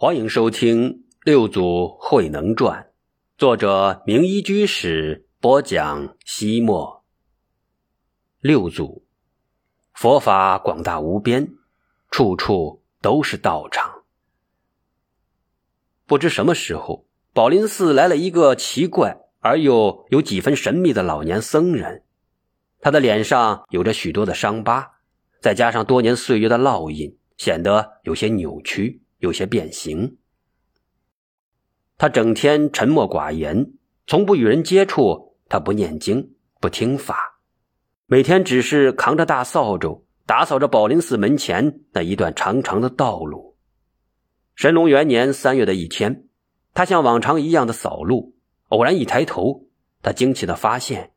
欢迎收听《六祖慧能传》，作者明一居士播讲。西末，六祖，佛法广大无边，处处都是道场。不知什么时候，宝林寺来了一个奇怪而又有几分神秘的老年僧人，他的脸上有着许多的伤疤，再加上多年岁月的烙印，显得有些扭曲。有些变形。他整天沉默寡言，从不与人接触。他不念经，不听法，每天只是扛着大扫帚，打扫着宝林寺门前那一段长长的道路。神龙元年三月的一天，他像往常一样的扫路，偶然一抬头，他惊奇的发现，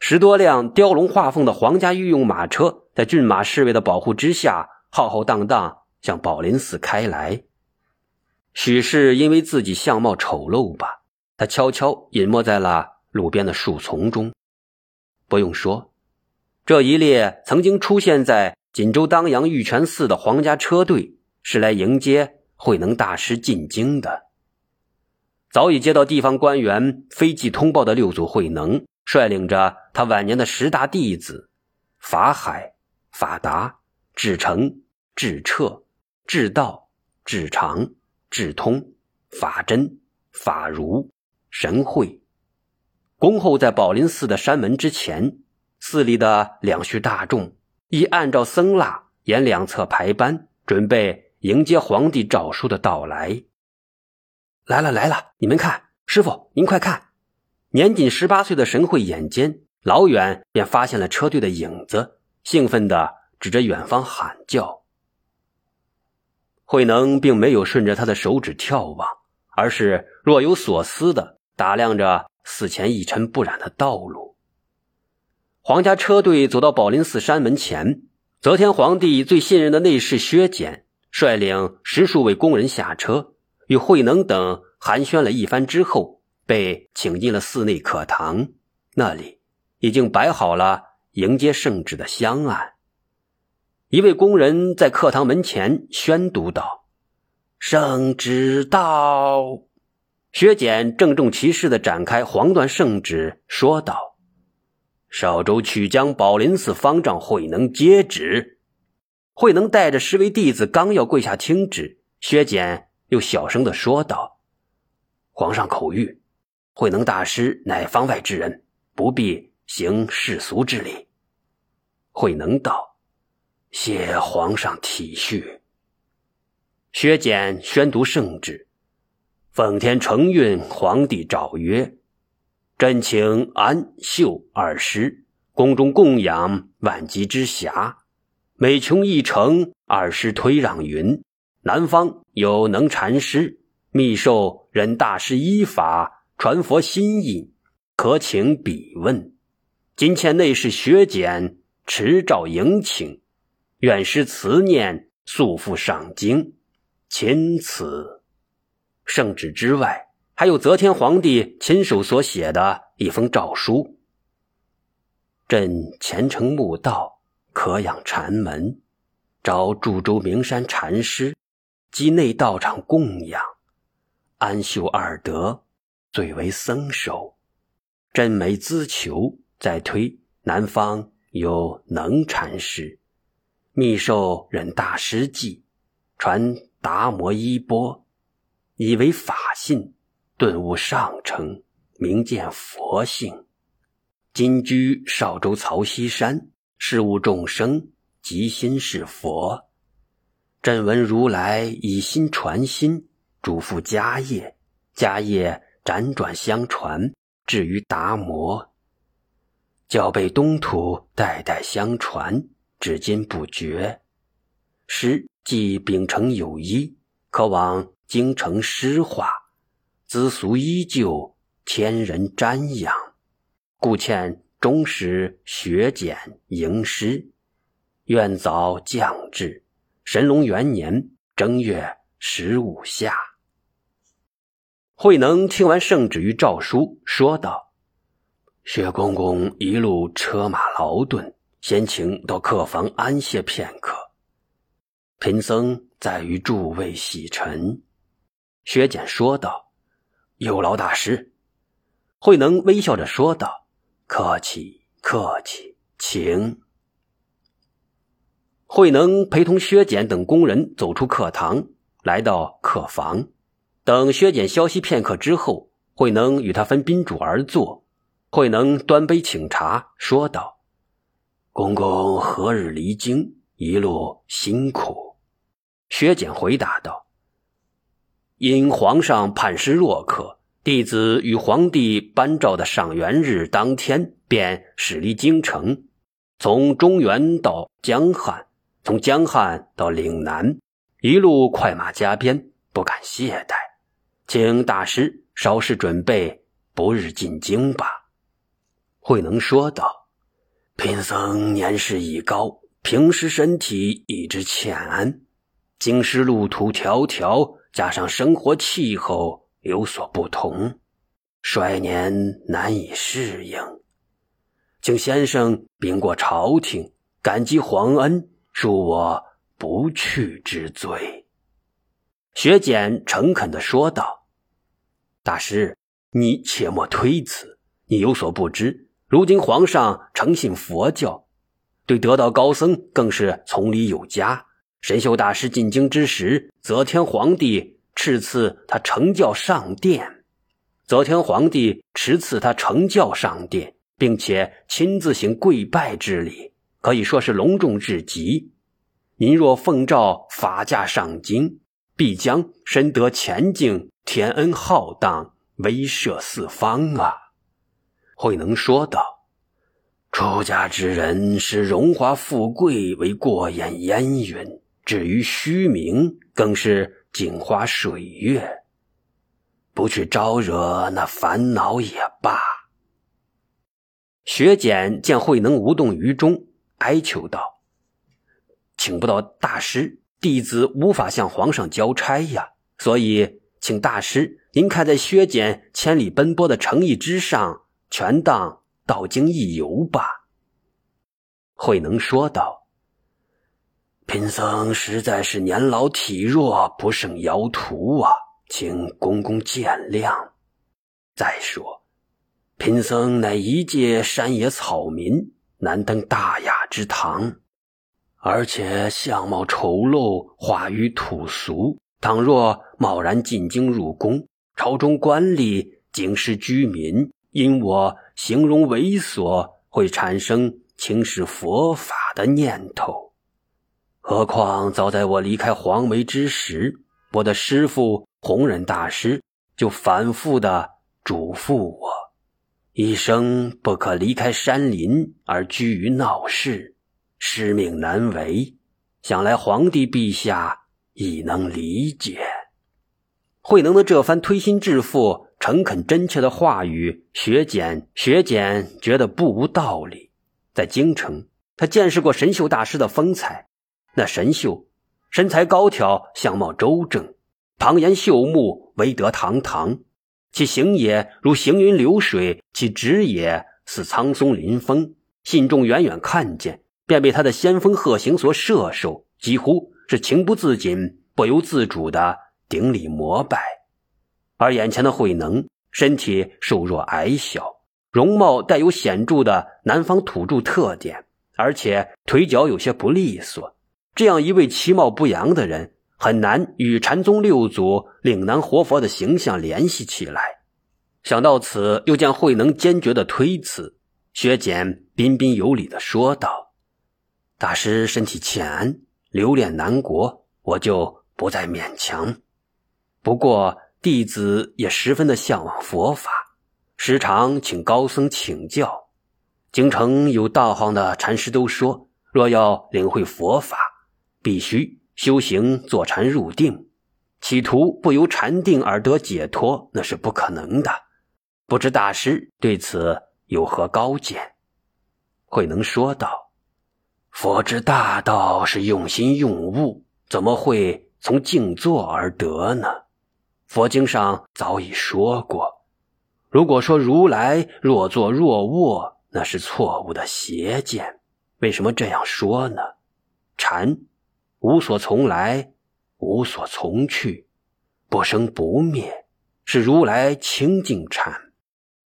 十多辆雕龙画凤的皇家御用马车，在骏马侍卫的保护之下，浩浩荡荡。向宝林寺开来，许是因为自己相貌丑陋吧，他悄悄隐没在了路边的树丛中。不用说，这一列曾经出现在锦州当阳玉泉寺的皇家车队，是来迎接慧能大师进京的。早已接到地方官员飞寄通报的六祖慧能，率领着他晚年的十大弟子：法海、法达、智成、智彻。至道、至常、至通、法真、法如、神会，恭候在宝林寺的山门之前。寺里的两序大众已按照僧腊沿两侧排班，准备迎接皇帝诏书的到来。来了来了，你们看，师傅您快看！年仅十八岁的神会眼尖，老远便发现了车队的影子，兴奋地指着远方喊叫。慧能并没有顺着他的手指眺望，而是若有所思的打量着寺前一尘不染的道路。皇家车队走到宝林寺山门前，则天皇帝最信任的内侍薛简率领十数位工人下车，与慧能等寒暄了一番之后，被请进了寺内客堂。那里已经摆好了迎接圣旨的香案。一位工人在课堂门前宣读道：“圣旨到。”薛简郑重其事地展开黄缎圣旨，说道：“少州曲江宝林寺方丈慧能接旨。”慧能带着十位弟子刚要跪下听旨，薛简又小声的说道：“皇上口谕，慧能大师乃方外之人，不必行世俗之礼。”慧能道。谢皇上体恤。薛简宣读圣旨：奉天承运，皇帝诏曰：“朕请安、秀二师宫中供养万机之匣，每穷一城，二师推让云：南方有能禅师，密授任大师依法传佛心意，可请笔问。今欠内侍薛简持诏迎请。”愿师慈念，速复上京。钦此。圣旨之外，还有则天皇帝亲手所写的一封诏书。朕虔诚慕道，可养禅门，找株洲名山禅师，及内道场供养。安秀二德，最为僧首。朕每资求，再推南方有能禅师。密授忍大师记，传达摩衣钵，以为法信，顿悟上乘，明见佛性。今居少州曹溪山，事务众生，即心是佛。朕闻如来以心传心，嘱咐家业，家业辗转相传，至于达摩，教被东土，代代相传。至今不绝，师既秉承有依，可往京城诗画，资俗依旧，千人瞻仰，故欠忠实学简吟诗，愿早降至。神龙元年正月十五夏，慧能听完圣旨与诏书，说道：“薛公公一路车马劳顿。”先请到客房安歇片刻。贫僧在于诸位洗尘，薛简说道：“有劳大师。”慧能微笑着说道：“客气，客气，请。”慧能陪同薛简等工人走出课堂，来到客房。等薛简消息片刻之后，慧能与他分宾主而坐。慧能端杯请茶，说道：“公公何日离京？一路辛苦。”薛简回答道：“因皇上判师若渴，弟子与皇帝颁诏的上元日当天便驶离京城，从中原到江汉。”从江汉到岭南，一路快马加鞭，不敢懈怠，请大师稍事准备，不日进京吧。慧能说道：“贫僧年事已高，平时身体一直欠安，京师路途迢迢，加上生活气候有所不同，衰年难以适应，请先生禀过朝廷，感激皇恩。”恕我不去之罪。”学简诚恳的说道。“大师，你切莫推辞。你有所不知，如今皇上诚信佛教，对得道高僧更是从礼有加。神秀大师进京之时，则天皇帝赐赐他成教上殿，则天皇帝敕赐他成教上殿，并且亲自行跪拜之礼。”可以说是隆重至极。您若奉诏法驾上京，必将深得前境，天恩浩荡，威慑四方啊！慧能说道：“出家之人视荣华富贵为过眼烟云，至于虚名，更是镜花水月。不去招惹那烦恼也罢。”薛简见慧能无动于衷。哀求道：“请不到大师，弟子无法向皇上交差呀。所以，请大师您看在薛简千里奔波的诚意之上，全当到京一游吧。”慧能说道：“贫僧实在是年老体弱，不胜摇图啊，请公公见谅。再说，贫僧乃一介山野草民。”难登大雅之堂，而且相貌丑陋，化于土俗。倘若贸然进京入宫，朝中官吏、京师居民因我形容猥琐，会产生轻视佛法的念头。何况早在我离开黄梅之时，我的师父弘忍大师就反复的嘱咐我。一生不可离开山林而居于闹市，师命难违。想来皇帝陛下亦能理解。慧能的这番推心置腹、诚恳真切的话语，学简学简觉得不无道理。在京城，他见识过神秀大师的风采。那神秀身材高挑，相貌周正，旁颜秀目，威德堂堂。其行也如行云流水，其止也似苍松临风。信众远远看见，便被他的仙风鹤行所摄受，几乎是情不自禁、不由自主的顶礼膜拜。而眼前的慧能，身体瘦弱矮小，容貌带有显著的南方土著特点，而且腿脚有些不利索。这样一位其貌不扬的人。很难与禅宗六祖岭南活佛的形象联系起来。想到此，又见慧能坚决的推辞，薛简彬彬有礼的说道：“大师身体欠安，留恋南国，我就不再勉强。不过弟子也十分的向往佛法，时常请高僧请教。京城有道行的禅师都说，若要领会佛法，必须。”修行坐禅入定，企图不由禅定而得解脱，那是不可能的。不知大师对此有何高见？慧能说道：“佛之大道是用心用物，怎么会从静坐而得呢？佛经上早已说过，如果说如来若坐若卧，那是错误的邪见。为什么这样说呢？禅。”无所从来，无所从去，不生不灭，是如来清净禅；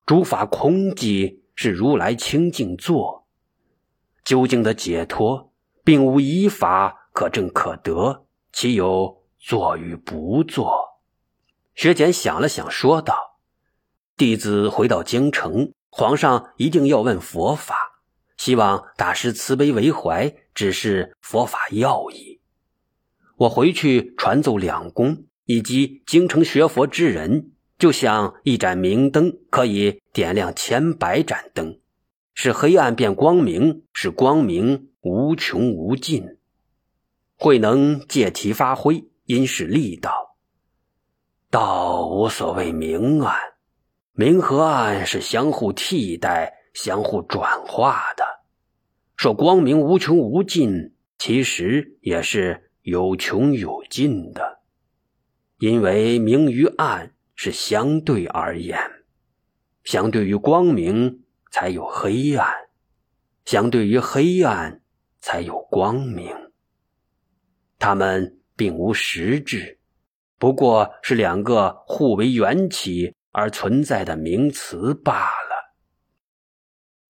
诸法空寂，是如来清净坐。究竟的解脱，并无一法可证可得，岂有坐与不坐？薛简想了想，说道：“弟子回到京城，皇上一定要问佛法，希望大师慈悲为怀，指示佛法要义。我回去传奏两宫。”以及京城学佛之人，就像一盏明灯，可以点亮千百盏灯，使黑暗变光明，使光明无穷无尽。慧能借题发挥，因势利导。道无所谓明暗，明和暗是相互替代、相互转化的。说光明无穷无尽，其实也是有穷有尽的。因为明与暗是相对而言，相对于光明才有黑暗，相对于黑暗才有光明。它们并无实质，不过是两个互为缘起而存在的名词罢了。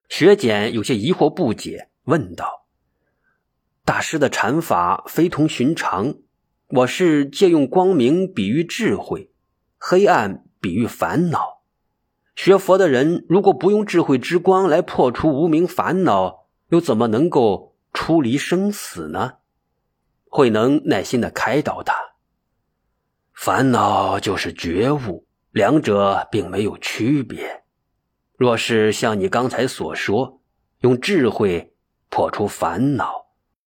学简有些疑惑不解，问道：“大师的禅法非同寻常。”我是借用光明比喻智慧，黑暗比喻烦恼。学佛的人如果不用智慧之光来破除无名烦恼，又怎么能够出离生死呢？慧能耐心的开导他：烦恼就是觉悟，两者并没有区别。若是像你刚才所说，用智慧破除烦恼，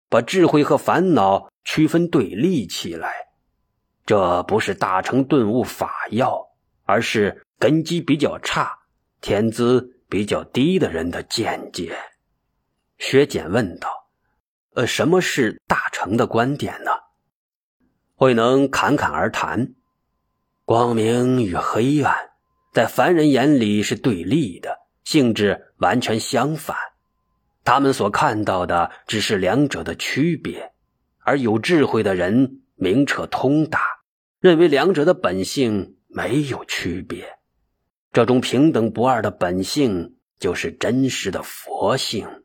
把智慧和烦恼。区分对立起来，这不是大成顿悟法要，而是根基比较差、天资比较低的人的见解。薛简问道：“呃，什么是大成的观点呢？”慧能侃侃而谈：“光明与黑暗，在凡人眼里是对立的，性质完全相反。他们所看到的只是两者的区别。”而有智慧的人明彻通达，认为两者的本性没有区别。这种平等不二的本性，就是真实的佛性。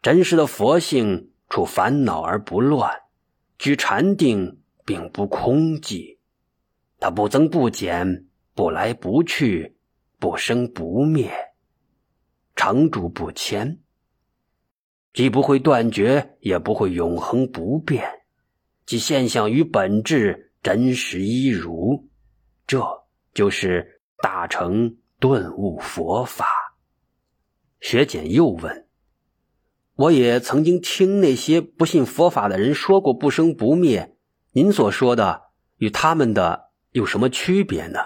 真实的佛性处烦恼而不乱，居禅定并不空寂，它不增不减，不来不去，不生不灭，常住不迁。既不会断绝，也不会永恒不变，即现象与本质真实一如，这就是大成顿悟佛法。学简又问：“我也曾经听那些不信佛法的人说过不生不灭，您所说的与他们的有什么区别呢？”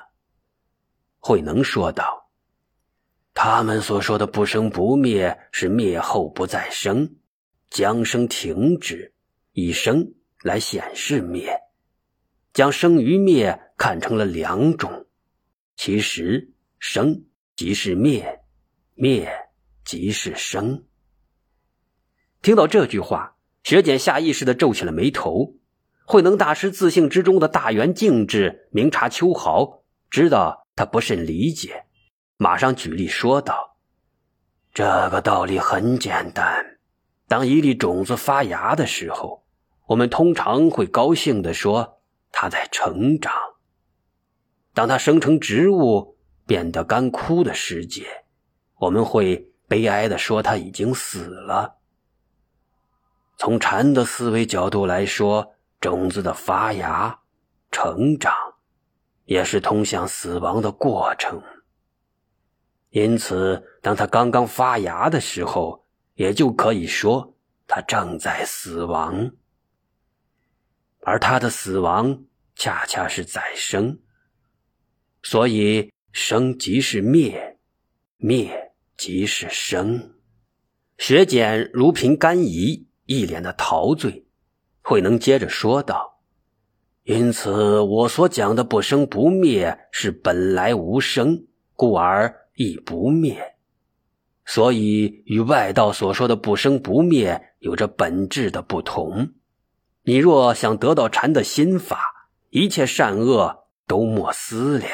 慧能说道。他们所说的不生不灭，是灭后不再生，将生停止，以生来显示灭，将生与灭看成了两种。其实生即是灭，灭即是生。听到这句话，学简下意识的皱起了眉头。慧能大师自信之中的大圆净智，明察秋毫，知道他不甚理解。马上举例说道：“这个道理很简单。当一粒种子发芽的时候，我们通常会高兴地说它在成长；当它生成植物，变得干枯的时节，我们会悲哀地说它已经死了。从禅的思维角度来说，种子的发芽、成长，也是通向死亡的过程。”因此，当他刚刚发芽的时候，也就可以说他正在死亡，而他的死亡恰恰是再生。所以，生即是灭，灭即是生。学简如凭干仪，一脸的陶醉。慧能接着说道：“因此，我所讲的不生不灭，是本来无生，故而。”亦不灭，所以与外道所说的不生不灭有着本质的不同。你若想得到禅的心法，一切善恶都莫思量，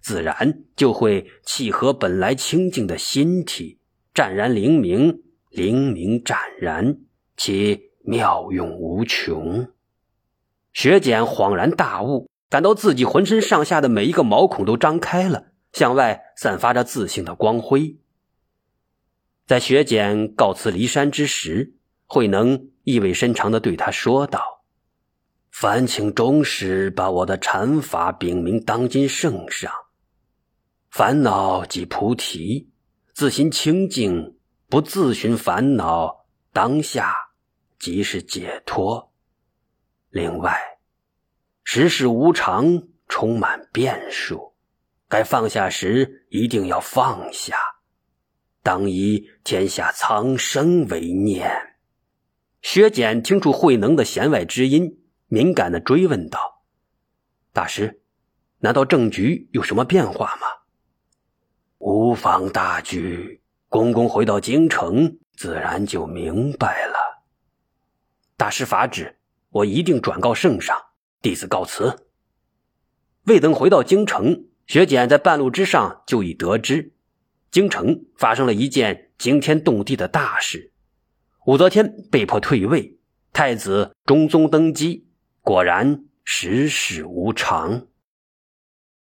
自然就会契合本来清净的心体，湛然灵明，灵明湛然，其妙用无穷。雪简恍然大悟，感到自己浑身上下的每一个毛孔都张开了，向外散发着自信的光辉。在雪简告辞离山之时，慧能意味深长地对他说道：“烦请终时把我的禅法禀明当今圣上。烦恼即菩提，自心清净，不自寻烦恼，当下即是解脱。另外，世事无常，充满变数，该放下时一定要放下，当以天下苍生为念。”薛简听出慧能的弦外之音，敏感的追问道：“大师，难道政局有什么变化吗？”“无妨大局，公公回到京城，自然就明白了。”“大师法旨，我一定转告圣上。”弟子告辞。未等回到京城，薛简在半路之上就已得知，京城发生了一件惊天动地的大事。武则天被迫退位，太子中宗登基，果然世事无常。